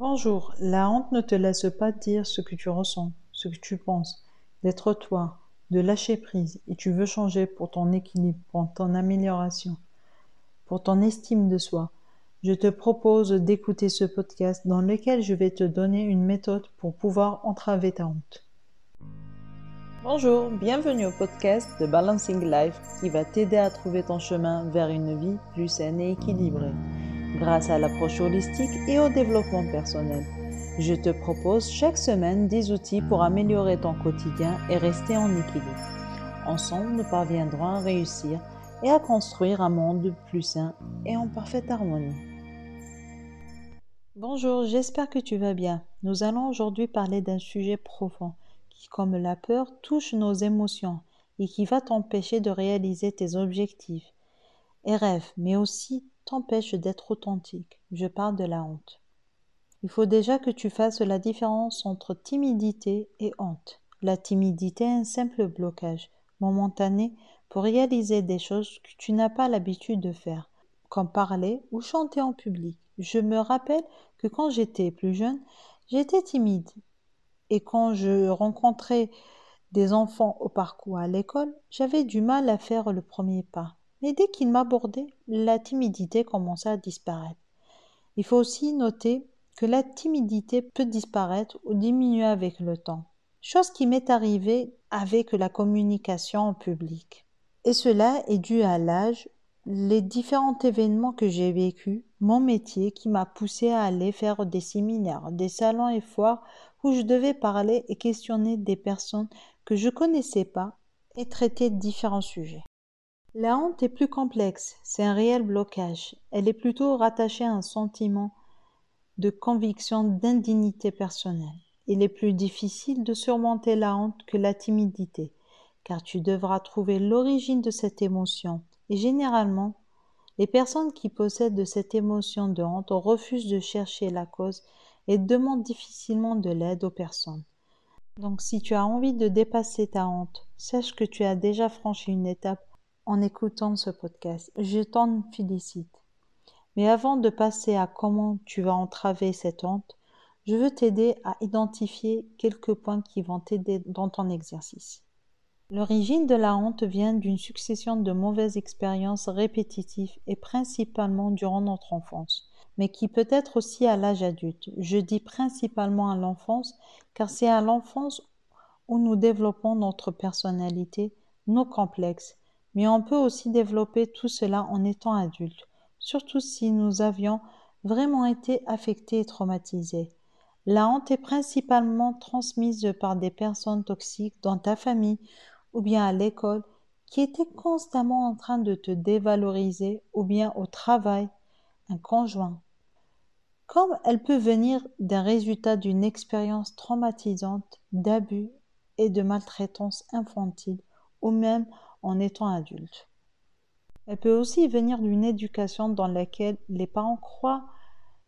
Bonjour, la honte ne te laisse pas dire ce que tu ressens, ce que tu penses, d'être toi, de lâcher prise, et tu veux changer pour ton équilibre, pour ton amélioration, pour ton estime de soi. Je te propose d'écouter ce podcast dans lequel je vais te donner une méthode pour pouvoir entraver ta honte. Bonjour, bienvenue au podcast de Balancing Life qui va t'aider à trouver ton chemin vers une vie plus saine et équilibrée grâce à l'approche holistique et au développement personnel. Je te propose chaque semaine des outils pour améliorer ton quotidien et rester en équilibre. Ensemble, nous parviendrons à réussir et à construire un monde plus sain et en parfaite harmonie. Bonjour, j'espère que tu vas bien. Nous allons aujourd'hui parler d'un sujet profond qui, comme la peur, touche nos émotions et qui va t'empêcher de réaliser tes objectifs et rêves, mais aussi t'empêche d'être authentique. Je parle de la honte. Il faut déjà que tu fasses la différence entre timidité et honte. La timidité est un simple blocage momentané pour réaliser des choses que tu n'as pas l'habitude de faire, comme parler ou chanter en public. Je me rappelle que quand j'étais plus jeune, j'étais timide. Et quand je rencontrais des enfants au parcours à l'école, j'avais du mal à faire le premier pas. Mais dès qu'il m'abordait, la timidité commençait à disparaître. Il faut aussi noter que la timidité peut disparaître ou diminuer avec le temps, chose qui m'est arrivée avec la communication en public. Et cela est dû à l'âge, les différents événements que j'ai vécus, mon métier qui m'a poussé à aller faire des séminaires, des salons et foires où je devais parler et questionner des personnes que je connaissais pas et traiter différents sujets. La honte est plus complexe, c'est un réel blocage. Elle est plutôt rattachée à un sentiment de conviction d'indignité personnelle. Il est plus difficile de surmonter la honte que la timidité, car tu devras trouver l'origine de cette émotion. Et généralement, les personnes qui possèdent de cette émotion de honte refusent de chercher la cause et demandent difficilement de l'aide aux personnes. Donc si tu as envie de dépasser ta honte, sache que tu as déjà franchi une étape en écoutant ce podcast. Je t'en félicite. Mais avant de passer à comment tu vas entraver cette honte, je veux t'aider à identifier quelques points qui vont t'aider dans ton exercice. L'origine de la honte vient d'une succession de mauvaises expériences répétitives et principalement durant notre enfance, mais qui peut être aussi à l'âge adulte. Je dis principalement à l'enfance car c'est à l'enfance où nous développons notre personnalité, nos complexes mais on peut aussi développer tout cela en étant adulte, surtout si nous avions vraiment été affectés et traumatisés. La honte est principalement transmise par des personnes toxiques dans ta famille ou bien à l'école qui étaient constamment en train de te dévaloriser ou bien au travail, un conjoint. Comme elle peut venir d'un résultat d'une expérience traumatisante d'abus et de maltraitance infantile ou même en étant adulte. Elle peut aussi venir d'une éducation dans laquelle les parents croient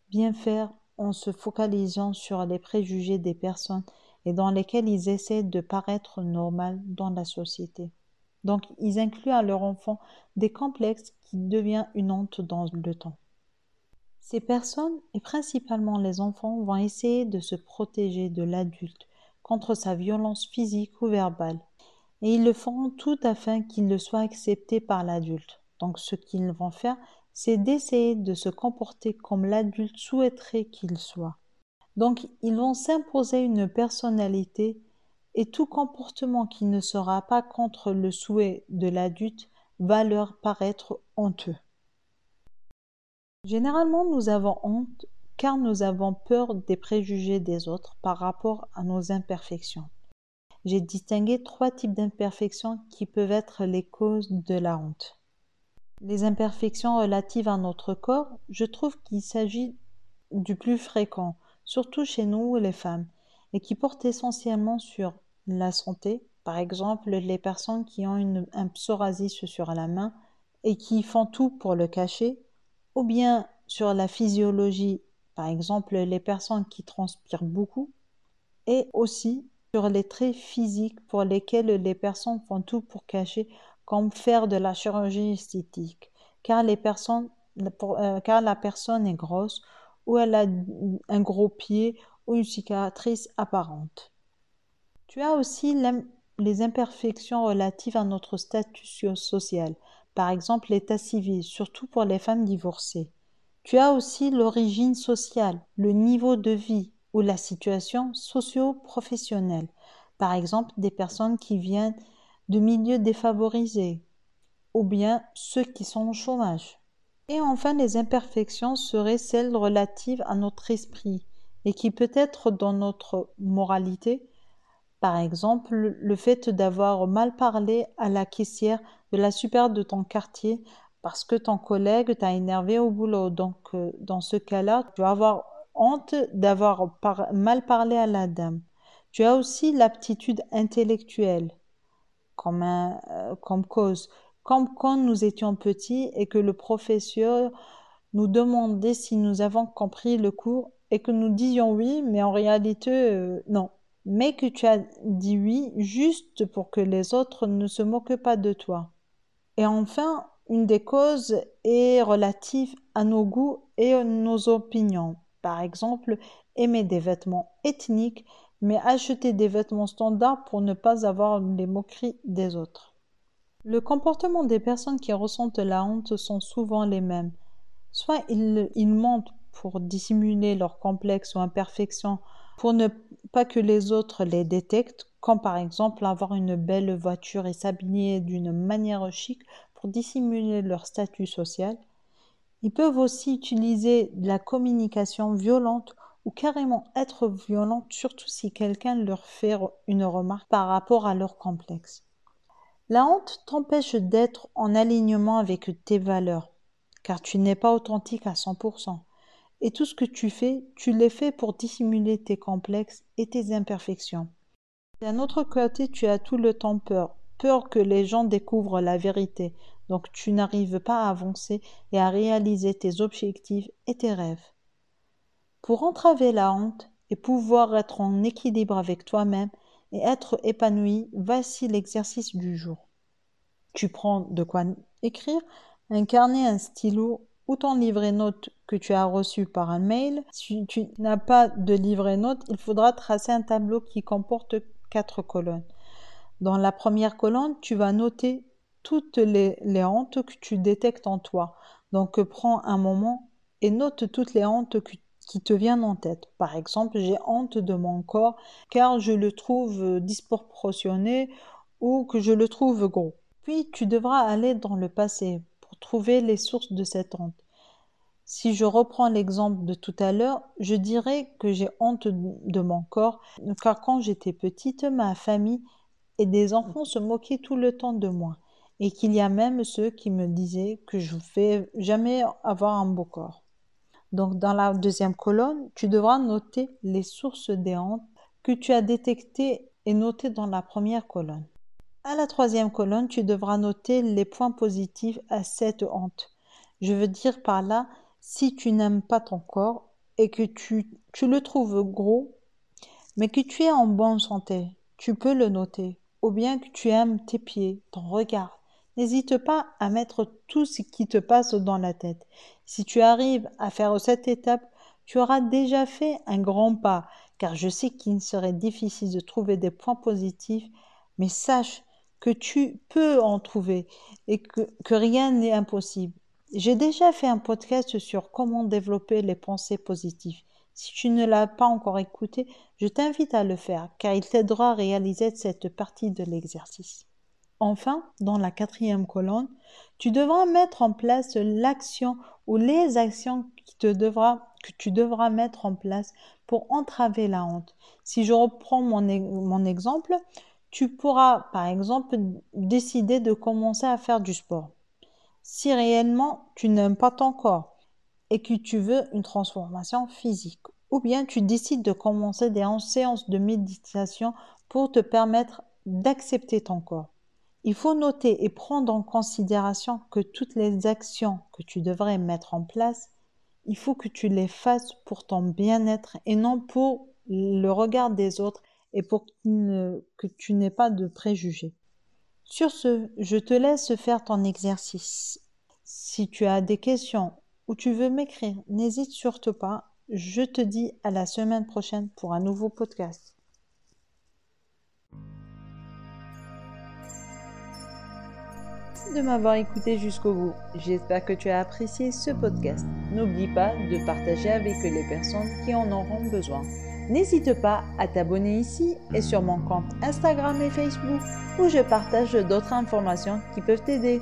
bien faire en se focalisant sur les préjugés des personnes et dans lesquels ils essaient de paraître normal dans la société. Donc, ils incluent à leur enfant des complexes qui deviennent une honte dans le temps. Ces personnes, et principalement les enfants, vont essayer de se protéger de l'adulte contre sa violence physique ou verbale et ils le feront tout afin qu'il le soit accepté par l'adulte. Donc ce qu'ils vont faire, c'est d'essayer de se comporter comme l'adulte souhaiterait qu'il soit. Donc ils vont s'imposer une personnalité et tout comportement qui ne sera pas contre le souhait de l'adulte va leur paraître honteux. Généralement, nous avons honte car nous avons peur des préjugés des autres par rapport à nos imperfections j'ai distingué trois types d'imperfections qui peuvent être les causes de la honte. Les imperfections relatives à notre corps, je trouve qu'il s'agit du plus fréquent, surtout chez nous les femmes, et qui portent essentiellement sur la santé, par exemple les personnes qui ont une, un psoriasis sur la main et qui font tout pour le cacher, ou bien sur la physiologie, par exemple les personnes qui transpirent beaucoup, et aussi sur les traits physiques pour lesquels les personnes font tout pour cacher, comme faire de la chirurgie esthétique, car, euh, la personne est grosse ou elle a un gros pied ou une cicatrice apparente. Tu as aussi les imperfections relatives à notre statut social, par exemple l'état civil, surtout pour les femmes divorcées. Tu as aussi l'origine sociale, le niveau de vie ou la situation socio-professionnelle, par exemple des personnes qui viennent de milieux défavorisés ou bien ceux qui sont au chômage. Et enfin, les imperfections seraient celles relatives à notre esprit et qui peut être dans notre moralité, par exemple le fait d'avoir mal parlé à la caissière de la super de ton quartier parce que ton collègue t'a énervé au boulot. Donc, euh, dans ce cas-là, tu vas avoir honte d'avoir mal parlé à la dame. Tu as aussi l'aptitude intellectuelle comme, euh, comme cause. Comme quand nous étions petits et que le professeur nous demandait si nous avons compris le cours et que nous disions oui, mais en réalité euh, non. Mais que tu as dit oui juste pour que les autres ne se moquent pas de toi. Et enfin, une des causes est relative à nos goûts et nos opinions. Par exemple, aimer des vêtements ethniques, mais acheter des vêtements standards pour ne pas avoir les moqueries des autres. Le comportement des personnes qui ressentent la honte sont souvent les mêmes. Soit ils, mentent pour dissimuler leurs complexes ou imperfections, pour ne pas que les autres les détectent, comme par exemple avoir une belle voiture et s'habiller d'une manière chic dissimuler leur statut social. Ils peuvent aussi utiliser de la communication violente ou carrément être violente, surtout si quelqu'un leur fait une remarque par rapport à leur complexe. La honte t'empêche d'être en alignement avec tes valeurs, car tu n'es pas authentique à 100%. Et tout ce que tu fais, tu l'es fait pour dissimuler tes complexes et tes imperfections. D'un autre côté, tu as tout le temps peur, peur que les gens découvrent la vérité, donc tu n'arrives pas à avancer et à réaliser tes objectifs et tes rêves. Pour entraver la honte et pouvoir être en équilibre avec toi-même et être épanoui, voici l'exercice du jour. Tu prends de quoi écrire, un carnet, un stylo ou ton livret note que tu as reçu par un mail. Si tu n'as pas de livret note, il faudra tracer un tableau qui comporte quatre colonnes. Dans la première colonne, tu vas noter toutes les, hontes que tu détectes en toi. Donc prends un moment et note toutes les hontes qui te viennent en tête. Par exemple, j'ai honte de mon corps car je le trouve disproportionné ou que je le trouve gros. Puis tu devras aller dans le passé pour trouver les sources de cette honte. Si je reprends l'exemple de tout à l'heure, je dirais que j'ai honte de mon corps car quand j'étais petite, ma famille et des enfants se moquaient tout le temps de moi, et qu'il y a même ceux qui me disaient que je ne vais jamais avoir un beau corps. Donc dans la deuxième colonne, tu devras noter les sources des hontes que tu as détectées et notées dans la première colonne. À la troisième colonne, tu devras noter les points positifs à cette honte. Je veux dire par là, si tu n'aimes pas ton corps et que tu, tu le trouves gros, mais que tu es en bonne santé, tu peux le noter ou bien que tu aimes tes pieds, ton regard. N'hésite pas à mettre tout ce qui te passe dans la tête. Si tu arrives à faire cette étape, tu auras déjà fait un grand pas, car je sais qu'il serait difficile de trouver des points positifs, mais sache que tu peux en trouver et que, que rien n'est impossible. J'ai déjà fait un podcast sur comment développer les pensées positives. Si tu ne l'as pas encore écouté, je t'invite à le faire car il t'aidera à réaliser cette partie de l'exercice. Enfin, dans la quatrième colonne, tu devras mettre en place l'action ou les actions que tu devras mettre en place pour entraver la honte. Si je reprends mon, mon exemple, tu pourras par exemple décider de commencer à faire du sport. Si réellement tu n'aimes pas ton corps, et que tu veux une transformation physique. Ou bien tu décides de commencer des séances de méditation pour te permettre d'accepter ton corps. Il faut noter et prendre en considération que toutes les actions que tu devrais mettre en place, il faut que tu les fasses pour ton bien-être et non pour le regard des autres et pour que tu n'aies pas de préjugés. Sur ce, je te laisse faire ton exercice. Si tu as des questions ou tu veux m'écrire, n'hésite surtout pas Je te dis à la semaine prochaine pour un nouveau podcast. De m'avoir écouté jusqu'au bout. J'espère que tu as apprécié ce podcast. N'oublie pas de partager avec les personnes qui en auront besoin. N'hésite pas à t'abonner ici et sur mon compte Instagram et Facebook où je partage d'autres informations qui peuvent t'aider.